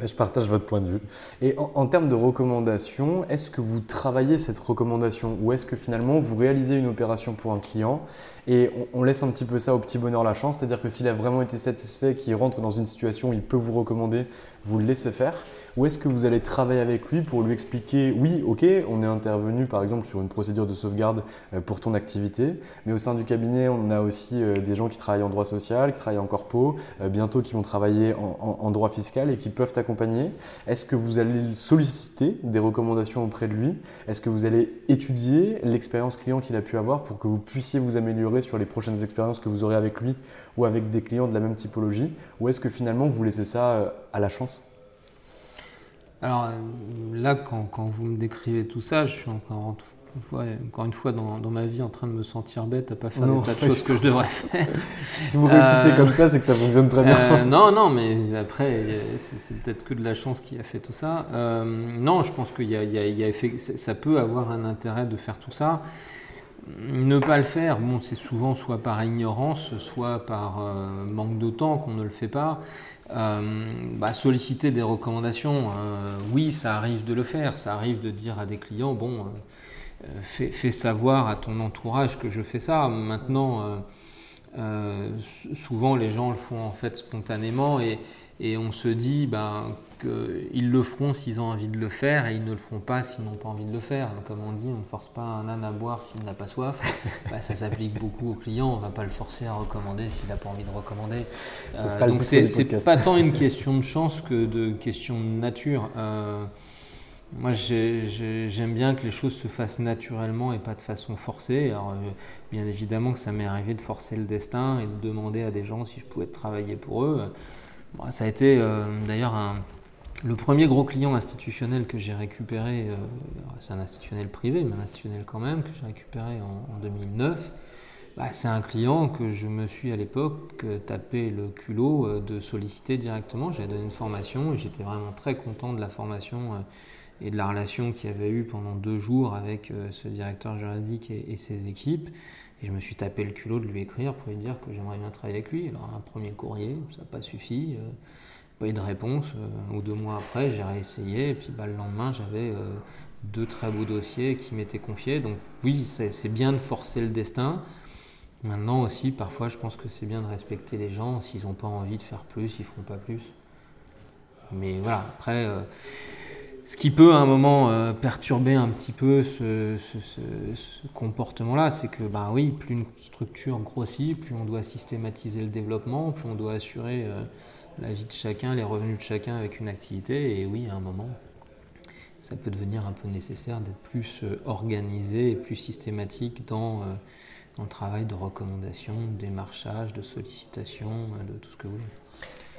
Je partage votre point de vue. Et en, termes de recommandation, est-ce que vous travaillez cette recommandation ou est-ce que finalement vous réalisez une opération pour un client et on, laisse un petit peu ça au petit bonheur la chance, c'est-à-dire que s'il a vraiment été satisfait, qu'il rentre dans une situation où il peut vous recommander, vous le laissez faire Ou est-ce que vous allez travailler avec lui pour lui expliquer, oui, ok, on est intervenu par exemple sur une procédure de sauvegarde euh, pour ton activité, mais au sein du cabinet, on a aussi euh, des gens qui travaillent en droit social, qui travaillent en corpo, euh, bientôt qui vont travailler en, droit fiscal et qui peuvent t'accompagner. Est-ce que vous allez solliciter des recommandations auprès de lui? Est-ce que vous allez étudier l'expérience client qu'il a pu avoir pour que vous puissiez vous améliorer sur les prochaines expériences que vous aurez avec lui ou avec des clients de la même typologie? Ou est-ce que finalement vous laissez ça à la chance? Alors euh, là, quand, vous me décrivez tout ça, je suis encore, une fois, encore une fois dans, ma vie en train de me sentir bête à pas faire des tas de choses que je devrais faire. si vous réussissez comme ça, c'est que ça fonctionne très bien. Euh, non, non, mais après, c'est peut-être que de la chance qui a fait tout ça. Euh, non, je pense y a, ça peut avoir un intérêt de faire tout ça. Ne pas le faire, bon, c'est souvent soit par ignorance, soit par manque de temps qu'on ne le fait pas. Euh, bah, solliciter des recommandations, euh, oui, ça arrive de le faire. Ça arrive de dire à des clients, bon, euh, fais, savoir à ton entourage que je fais ça. Maintenant, souvent les gens le font en fait spontanément et, et on se dit ben, qu'ils le feront s'ils ont envie de le faire et ils ne le feront pas s'ils n'ont pas envie de le faire. comme on dit, on ne force pas un âne à boire s'il n'a pas soif. Bah, ça s'applique beaucoup aux clients. On ne va pas le forcer à recommander s'il n'a pas envie de recommander. Euh, donc c'est pas tant une question de chance que de question de nature. Euh, moi, j'aime bien que les choses se fassent naturellement et pas de façon forcée. Alors, euh, bien évidemment que ça m'est arrivé de forcer le destin et de demander à des gens si je pouvais travailler pour eux ça a été euh, d'ailleurs le premier gros client institutionnel que j'ai récupéré, euh, c'est un institutionnel privé, mais un institutionnel quand même, que j'ai récupéré en, 2009. Bah, c'est un client que je me suis à l'époque tapé le culot euh, de solliciter directement. J'avais donné une formation et j'étais vraiment très content de la formation et de la relation qu'il y avait eu pendant deux jours avec ce directeur juridique et, ses équipes. Et je me suis tapé le culot de lui écrire pour lui dire que j'aimerais bien travailler avec lui. Alors un premier courrier, ça n'a pas suffi, euh, pas eu de réponse. Euh, ou deux mois après, j'ai réessayé, et puis bah, le lendemain, j'avais euh, deux très beaux dossiers qui m'étaient confiés. Donc oui, c'est bien de forcer le destin. Maintenant aussi, parfois, je pense que c'est bien de respecter les gens. S'ils n'ont pas envie de faire plus, ils ne feront pas plus. Mais voilà, après, ce qui peut à un moment euh, perturber un petit peu ce, comportement-là, c'est que bah oui, plus une structure grossit, plus on doit systématiser le développement, plus on doit assurer euh, la vie de chacun, les revenus de chacun avec une activité. Et oui, à un moment, ça peut devenir un peu nécessaire d'être plus euh, organisé et plus systématique dans, dans, le travail de recommandation, de démarchage, de sollicitation, de tout ce que vous voulez.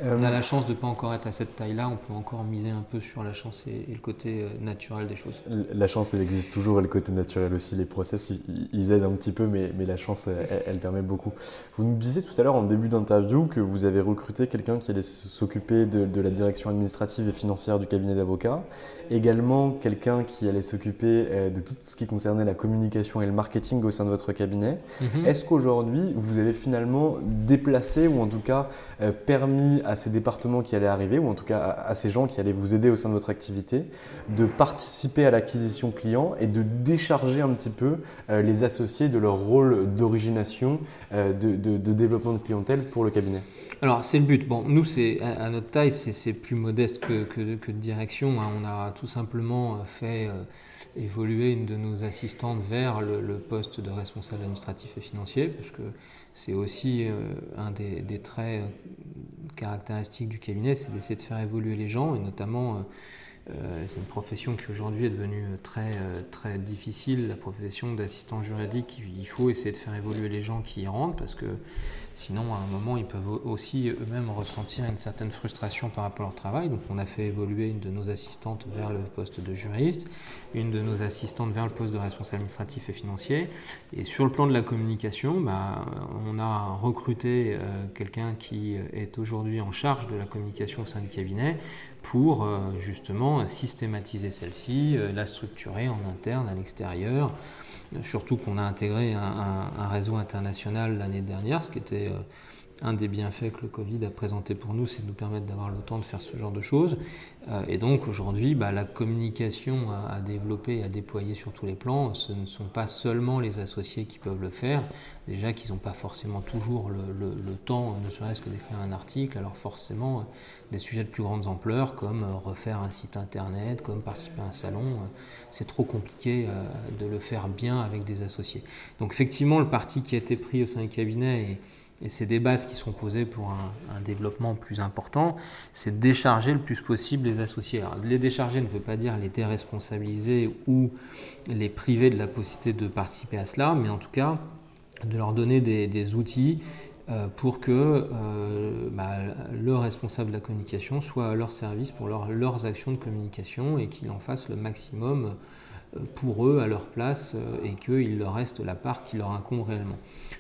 Euh, on a la chance de ne pas encore être à cette taille-là, on peut encore miser un peu sur la chance et, le côté euh, naturel des choses. La chance, elle existe toujours et le côté naturel aussi. Les process, ils, aident un petit peu, mais, la chance, elle, permet beaucoup. Vous nous disiez tout à l'heure en début d'interview que vous avez recruté quelqu'un qui allait s'occuper de, la direction administrative et financière du cabinet d'avocats, également quelqu'un qui allait s'occuper euh, de tout ce qui concernait la communication et le marketing au sein de votre cabinet. Mhm. Est-ce qu'aujourd'hui, vous avez finalement déplacé ou en tout cas permis à ces départements qui allaient arriver, ou en tout cas à, ces gens qui allaient vous aider au sein de votre activité, de participer à l'acquisition client et de décharger un petit peu euh, les associés de leur rôle d'origination, euh, de, développement de clientèle pour le cabinet? Alors c'est le but. Bon, nous c'est à, notre taille c'est plus modeste que, que, de direction. Hein. On a tout simplement euh, fait évoluer une de nos assistantes vers le, le, poste de responsable administratif et financier, parce que c'est aussi euh, un des, traits euh, caractéristiques du cabinet, c'est d'essayer de faire évoluer les gens, et notamment, euh, c'est une profession qui aujourd'hui est devenue très, très difficile, la profession d'assistant juridique, il faut essayer de faire évoluer les gens qui y rentrent, parce que Sinon, à un moment, ils peuvent aussi eux-mêmes ressentir une certaine frustration par rapport à leur travail. Donc, on a fait évoluer une de nos assistantes vers le poste de juriste, une de nos assistantes vers le poste de responsable administratif et financier. Et sur le plan de la communication, bah, on a recruté euh, quelqu'un qui est aujourd'hui en charge de la communication au sein du cabinet pour euh, justement systématiser celle-ci, euh, la structurer en interne, à l'extérieur. Surtout qu'on a intégré un, réseau international l'année dernière, ce qui était euh, un des bienfaits que le Covid a présenté pour nous, c'est de nous permettre d'avoir le temps de faire ce genre de choses. Euh, et donc aujourd'hui, bah, la communication à, développer et à déployer sur tous les plans, ce ne sont pas seulement les associés qui peuvent le faire, déjà qu'ils n'ont pas forcément toujours le, temps, ne serait-ce que d'écrire un article, alors forcément des sujets de plus grande ampleur, comme euh, refaire un site internet, comme participer à un salon, euh, c'est trop compliqué de le faire bien avec des associés. Donc effectivement, le parti qui a été pris au sein du cabinet et et c'est des bases qui sont posées pour un, développement plus important, c'est de décharger le plus possible les associés. Alors, les décharger ne veut pas dire les déresponsabiliser ou les priver de la possibilité de participer à cela, mais en tout cas de leur donner des, outils euh, pour que euh, bah, le responsable de la communication soit à leur service pour leurs actions de communication et qu'il en fasse le maximum euh, pour eux à leur place et qu'il leur reste la part qui leur incombe réellement.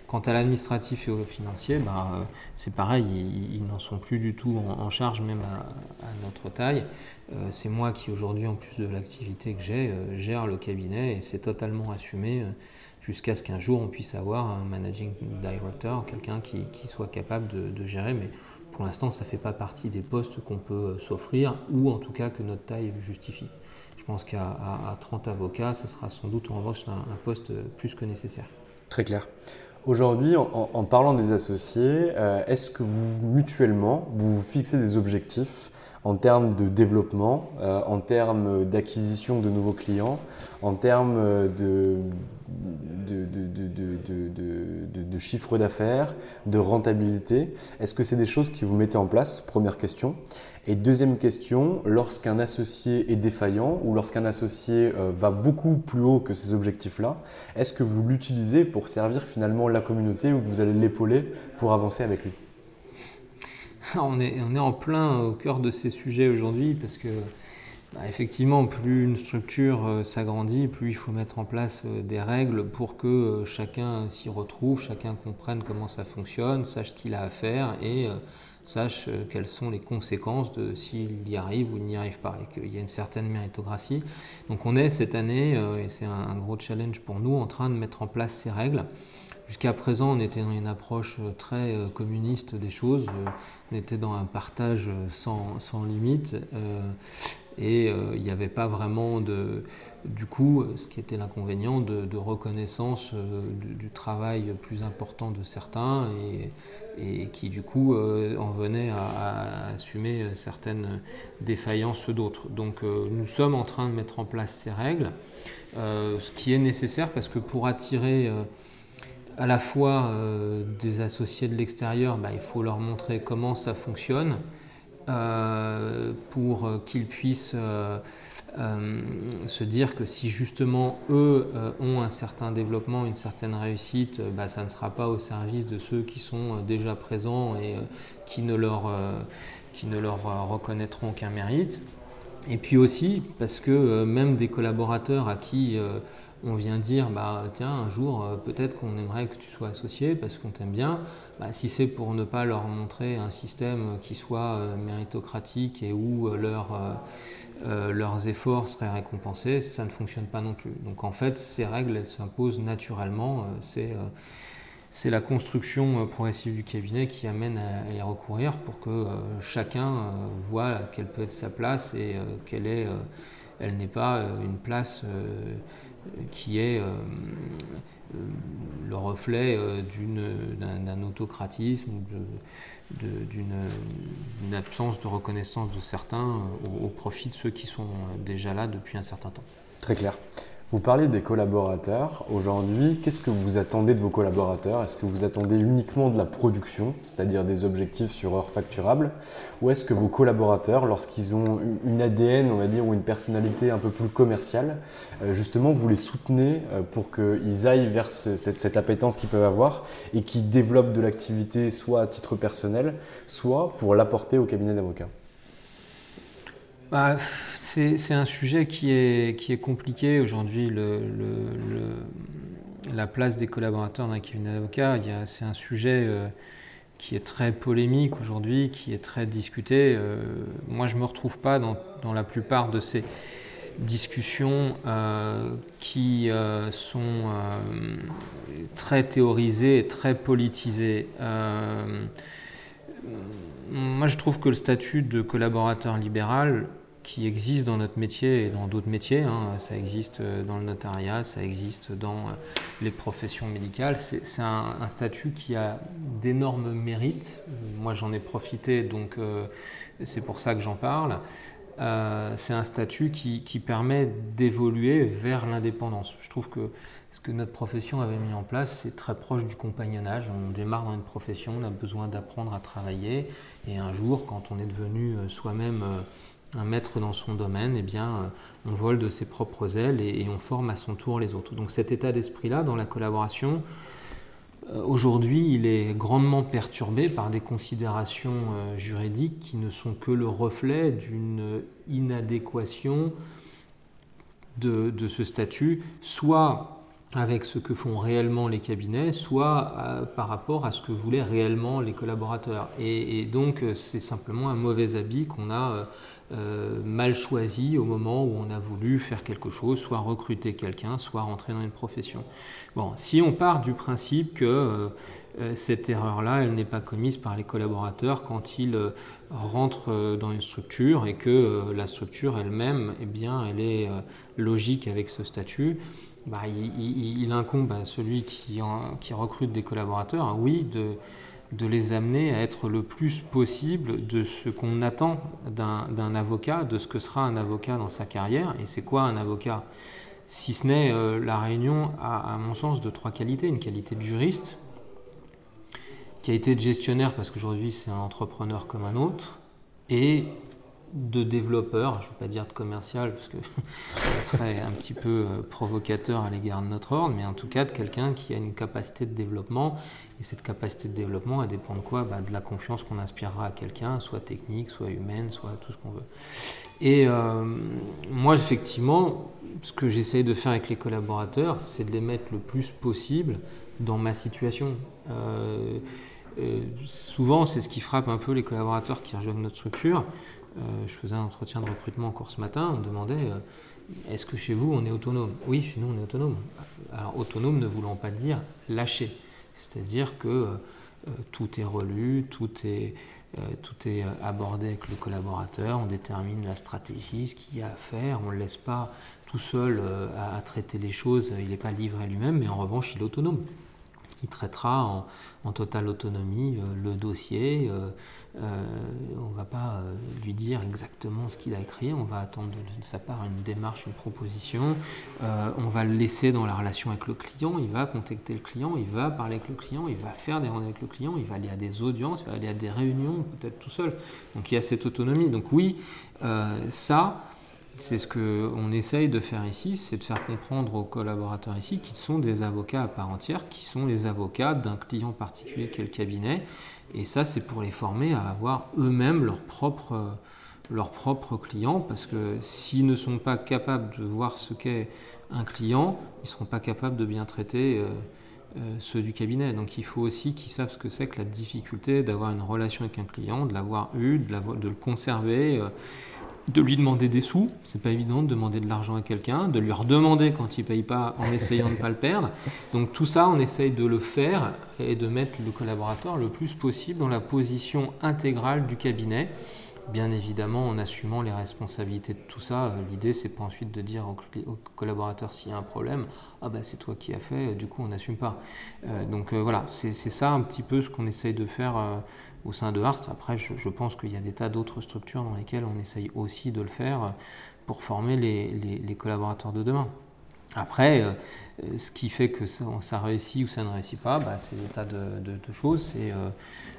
Quant à l'administratif et au financier, bah, euh, c'est pareil, ils, n'en sont plus du tout en, charge, même à, notre taille. Euh, c'est moi qui aujourd'hui, en plus de l'activité que j'ai, euh, gère le cabinet et c'est totalement assumé jusqu'à ce qu'un jour on puisse avoir un managing director, quelqu'un qui, soit capable de, gérer. Mais pour l'instant, ça ne fait pas partie des postes qu'on peut s'offrir ou en tout cas que notre taille justifie. Je pense qu'à 30 avocats, ce sera sans doute en revanche un poste plus que nécessaire. Très clair. Aujourd'hui, en, parlant des associés, euh, est-ce que vous, mutuellement, vous fixez des objectifs en termes de développement, euh, en termes d'acquisition de nouveaux clients, en termes de, chiffre d'affaires, de rentabilité. Est-ce que c'est des choses que vous mettez en place? Première question. Et deuxième question, lorsqu'un associé est défaillant ou lorsqu'un associé euh, va beaucoup plus haut que ces objectifs-là, est-ce que vous l'utilisez pour servir finalement la communauté ou que vous allez l'épauler pour avancer avec lui? on est, en plein au cœur de ces sujets aujourd'hui parce que bah, effectivement, plus une structure euh, s'agrandit, plus il faut mettre en place euh, des règles pour que chacun s'y retrouve, chacun comprenne comment ça fonctionne, sache ce qu'il a à faire et sache euh, quelles sont les conséquences de s'il y arrive ou n'y arrive pas, et qu'il y a une certaine méritocratie. Donc on est cette année, euh, et c'est un, gros challenge pour nous, en train de mettre en place ces règles jusqu'à présent, on était dans une approche très communiste des choses. on était dans un partage sans, sans limite. et il n'y avait pas vraiment de du coup, ce qui était l'inconvénient de, reconnaissance euh, du, travail plus important de certains et, qui du coup euh, en venaient à, assumer certaines défaillances d'autres. Donc euh, nous sommes en train de mettre en place ces règles, ce qui est nécessaire parce que pour attirer à la fois des associés de l'extérieur, bah, il faut leur montrer comment ça fonctionne pour qu'ils puissent euh, se dire que si justement eux euh, ont un certain développement, une certaine réussite, euh, bah, ça ne sera pas au service de ceux qui sont déjà présents et qui, ne leur, qui ne leur reconnaîtront aucun mérite. Et puis aussi parce que même des collaborateurs à qui on vient dire bah tiens un jour peut-être qu'on aimerait que tu sois associé parce qu'on t'aime bien bah, si c'est pour ne pas leur montrer un système qui soit méritocratique et où euh, leurs efforts seraient récompensés, ça ne fonctionne pas non plus. Donc en fait, ces règles, elles s'imposent naturellement. Euh, euh, c'est la construction progressive du cabinet qui amène à, y recourir pour que chacun voit quelle peut être sa place et qu'elle est, elle n'est pas une place qui est le reflet d'un autocratisme d'une absence de reconnaissance de certains au, profit de ceux qui sont déjà là depuis un certain temps. Très clair. Vous parlez des collaborateurs. Aujourd'hui, qu'est-ce que vous attendez de vos collaborateurs? Est-ce que vous attendez uniquement de la production, c'est-à-dire des objectifs sur heure facturable? Ou est-ce que vos collaborateurs, lorsqu'ils ont une ADN, on va dire, ou une personnalité un peu plus commerciale, euh, justement, vous les soutenez euh, pour qu'ils aillent vers cette, appétence qu'ils peuvent avoir et qu'ils développent de l'activité soit à titre personnel, soit pour l'apporter au cabinet d'avocats? Bah, c'est un sujet qui est, qui est compliqué aujourd'hui. Le, la place des collaborateurs dans un cabinet d'avocat, c'est un sujet euh, qui est très polémique aujourd'hui, qui est très discuté. Euh, moi, je ne me retrouve pas dans, dans, la plupart de ces discussions euh, qui sont très théorisées et très politisées. moi, je trouve que le statut de collaborateur libéral qui existe dans notre métier et dans d'autres métiers. Hein. Ça existe euh, dans le notariat, ça existe dans euh, les professions médicales. C'est un, statut qui a d'énormes mérites. Moi, j'en ai profité, donc euh, c'est pour ça que j'en parle. c'est un statut qui, qui permet d'évoluer vers l'indépendance. Je trouve que ce que notre profession avait mis en place, c'est très proche du compagnonnage. On démarre dans une profession, on a besoin d'apprendre à travailler, et un jour, quand on est devenu soi-même un maître dans son domaine, eh bien, euh, on vole de ses propres ailes et, on forme à son tour les autres. Donc cet état d'esprit-là, dans la collaboration, euh, aujourd'hui, il est grandement perturbé par des considérations euh, juridiques qui ne sont que le reflet d'une inadéquation de, ce statut, soit avec ce que font réellement les cabinets, soit par rapport à ce que voulaient réellement les collaborateurs. Et donc, c'est simplement un mauvais habit qu'on a euh, mal choisi au moment où on a voulu faire quelque chose, soit recruter quelqu'un, soit rentrer dans une profession. Bon, si on part du principe que euh, euh, cette erreur-là, elle n'est pas commise par les collaborateurs quand ils rentrent dans une structure et que la structure elle-même, eh bien, elle est logique avec ce statut, bah, il, incombe à celui qui, qui recrute des collaborateurs, oui, de de les amener à être le plus possible de ce qu'on attend d'un avocat, de ce que sera un avocat dans sa carrière. Et c'est quoi un avocat? Si ce n'est euh, la réunion, à, mon sens, de trois qualités. Une qualité de juriste, qualité de gestionnaire, parce qu'aujourd'hui c'est un entrepreneur comme un autre, et de développeur, je ne vais pas dire de commercial, parce que ça serait un petit peu euh, provocateur à l'égard de notre ordre, mais en tout cas de quelqu'un qui a une capacité de développement et cette capacité de développement, elle dépend de quoi? Bah, De la confiance qu'on inspirera à quelqu'un, soit technique, soit humaine, soit tout ce qu'on veut. Et euh, moi, effectivement, ce que j'essaye de faire avec les collaborateurs, c'est de les mettre le plus possible dans ma situation. Euh, souvent, c'est ce qui frappe un peu les collaborateurs qui rejoignent notre structure. Je faisais un entretien de recrutement encore ce matin, on me demandait est-ce que chez vous on est autonome? Oui, chez nous on est autonome. Alors autonome ne voulant pas dire lâcher. C'est-à-dire que tout est relu, tout est, tout est abordé avec le collaborateur, on détermine la stratégie, ce qu'il y a à faire, on ne le laisse pas tout seul à, traiter les choses, il n'est pas livré à lui-même, mais en revanche il est autonome. Il traitera en, totale autonomie le dossier, euh, on ne va pas euh, lui dire exactement ce qu'il a écrit, on va attendre de, sa part une démarche, une proposition, euh, on va le laisser dans la relation avec le client, il va contacter le client, il va parler avec le client, il va faire des rendez-vous avec le client, il va aller à des audiences, il va aller à des réunions, peut-être tout seul. Donc il y a cette autonomie. Donc oui, ça, c'est ce qu'on essaye de faire ici, c'est de faire comprendre aux collaborateurs ici qu'ils sont des avocats à part entière, qui sont les avocats d'un client particulier qu'est le cabinet, et ça, c'est pour les former à avoir eux-mêmes leurs propres leurs propres clients, parce que s'ils ne sont pas capables de voir ce qu'est un client, ils ne seront pas capables de bien traiter euh, euh, ceux du cabinet. Donc il faut aussi qu'ils savent ce que c'est que la difficulté d'avoir une relation avec un client, de l'avoir eu, de, de, le conserver. De lui demander des sous, c'est pas évident de demander de l'argent à quelqu'un, de lui redemander quand il paye pas en essayant de ne pas le perdre. Donc tout ça, on essaye de le faire et de mettre le collaborateur le plus possible dans la position intégrale du cabinet. Bien évidemment, en assumant les responsabilités de tout ça, l'idée c'est pas ensuite de dire au, collaborateur s'il y a un problème, ah ben c'est toi qui as fait, du coup on n'assume pas. Euh, donc euh, voilà, c'est ça un petit peu ce qu'on essaye de faire. Euh, au sein de Harst. Après, je, pense qu'il y a des tas d'autres structures dans lesquelles on essaye aussi de le faire pour former les, collaborateurs de demain. Après, euh, ce qui fait que ça, réussit ou ça ne réussit pas, bah, c'est des tas de, choses. C'est euh,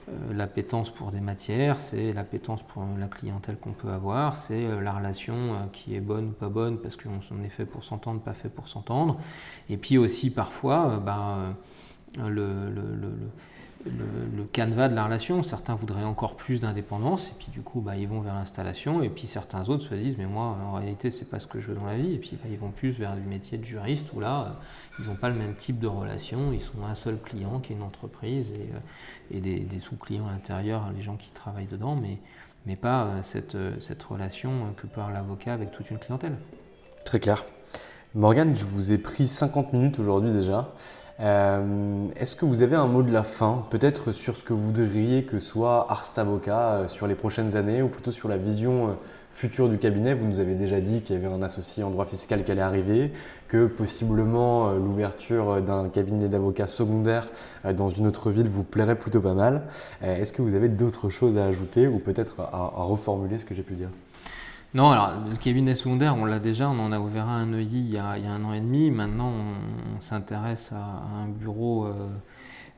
euh, l'appétence pour des matières, c'est l'appétence pour la clientèle qu'on peut avoir, c'est la relation qui est bonne ou pas bonne parce qu'on est fait pour s'entendre, pas fait pour s'entendre. Et puis aussi parfois, bah, le, le, canevas de la relation. Certains voudraient encore plus d'indépendance, et puis du coup, bah, ils vont vers l'installation, et puis certains autres se disent, mais moi, en réalité, c'est pas ce que je veux dans la vie, et puis bah, ils vont plus vers le métier de juriste, où là, euh, ils n'ont pas le même type de relation, ils sont un seul client qui est une entreprise, et, euh, des, sous-clients à l'intérieur, les gens qui travaillent dedans, mais, mais pas euh, cette, cette relation que peut avoir l'avocat avec toute une clientèle. Très clair. Morgane, je vous ai pris 50 minutes aujourd'hui déjà. Euh, est-ce que vous avez un mot de la fin, peut-être sur ce que vous voudriez que soit Arst Avocat euh, sur les prochaines années, ou plutôt sur la vision euh, future du cabinet? Vous nous avez déjà dit qu'il y avait un associé en droit fiscal qui allait arriver, que possiblement l'ouverture d'un cabinet d'avocats secondaire dans une autre ville vous plairait plutôt pas mal. Est-ce que vous avez d'autres choses à ajouter ou peut-être à reformuler ce que j'ai pu dire? Non, alors le cabinet secondaire, on l'a déjà, on en a ouvert un Neuilly il y a, un an et demi. Maintenant, on, s'intéresse à, un bureau euh,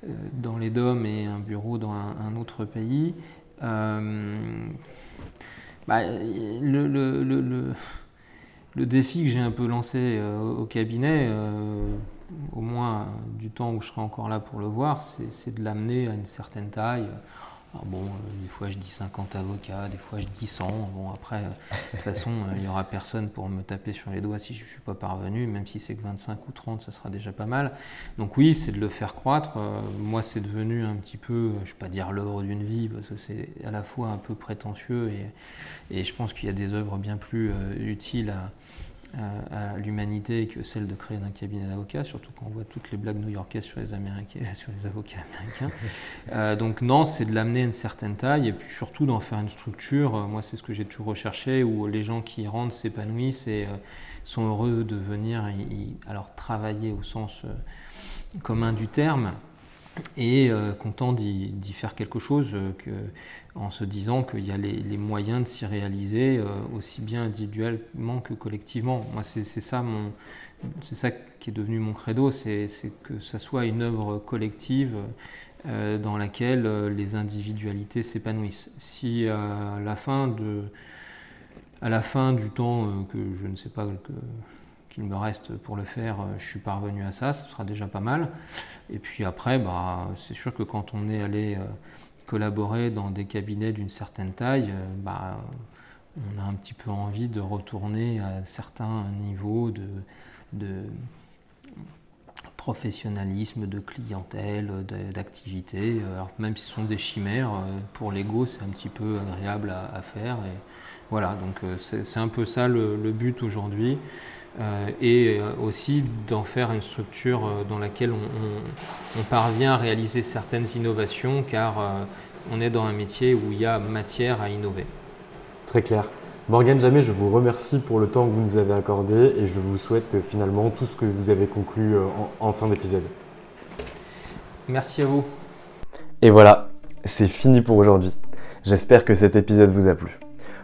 euh, dans les DOM et un bureau dans un, autre pays. Euh, bah, le, défi que j'ai un peu lancé au cabinet, au moins du temps où je serai encore là pour le voir, c'est de l'amener à une certaine taille bon, euh, des fois je dis 50 avocats, des fois je dis 100. Bon, après, euh, de toute façon, euh, il n'y aura personne pour me taper sur les doigts si je ne suis pas parvenu, même si c'est que 25 ou 30, ça sera déjà pas mal. Donc oui, c'est de le faire croître. moi, c'est devenu un petit peu, je ne vais pas dire l'œuvre d'une vie, parce que c'est à la fois un peu prétentieux et, et je pense qu'il y a des œuvres bien plus utiles à à, l'humanité que celle de créer un cabinet d'avocats, surtout quand on voit toutes les blagues new-yorkaises sur les, sur les avocats américains. Euh, donc non, c'est de l'amener à une certaine taille et puis surtout d'en faire une structure. Euh, moi, c'est ce que j'ai toujours recherché, où les gens qui y rentrent s'épanouissent et euh, sont heureux de venir alors travailler au sens commun du terme et euh, content d'y faire quelque chose euh, en se disant qu'il y a les, moyens de s'y réaliser euh, aussi bien individuellement que collectivement. Moi, c'est ça, ça qui est devenu mon credo, c'est que ça soit une œuvre collective dans laquelle les individualités s'épanouissent. Si à la fin de à la fin du temps que je ne sais pas que, qu'il me reste pour le faire, euh, je suis parvenu à ça, ce sera déjà pas mal. Et puis après, bah, c'est sûr que quand on est allé euh, collaborer dans des cabinets d'une certaine taille, euh, bah, on a un petit peu envie de retourner à certains niveaux de, de professionnalisme, de clientèle, d'activité. Alors même si ce sont des chimères, pour l'ego c'est un petit peu agréable à, faire. Et voilà, donc c'est un peu ça le but aujourd'hui. Et aussi d'en faire une structure dans laquelle on, parvient à réaliser certaines innovations car on est dans un métier où il y a matière à innover. Très clair. Morgane Jamais, je vous remercie pour le temps que vous nous avez accordé et je vous souhaite finalement tout ce que vous avez conclu en fin d'épisode. Merci à vous. Et voilà, c'est fini pour aujourd'hui. J'espère que cet épisode vous a plu.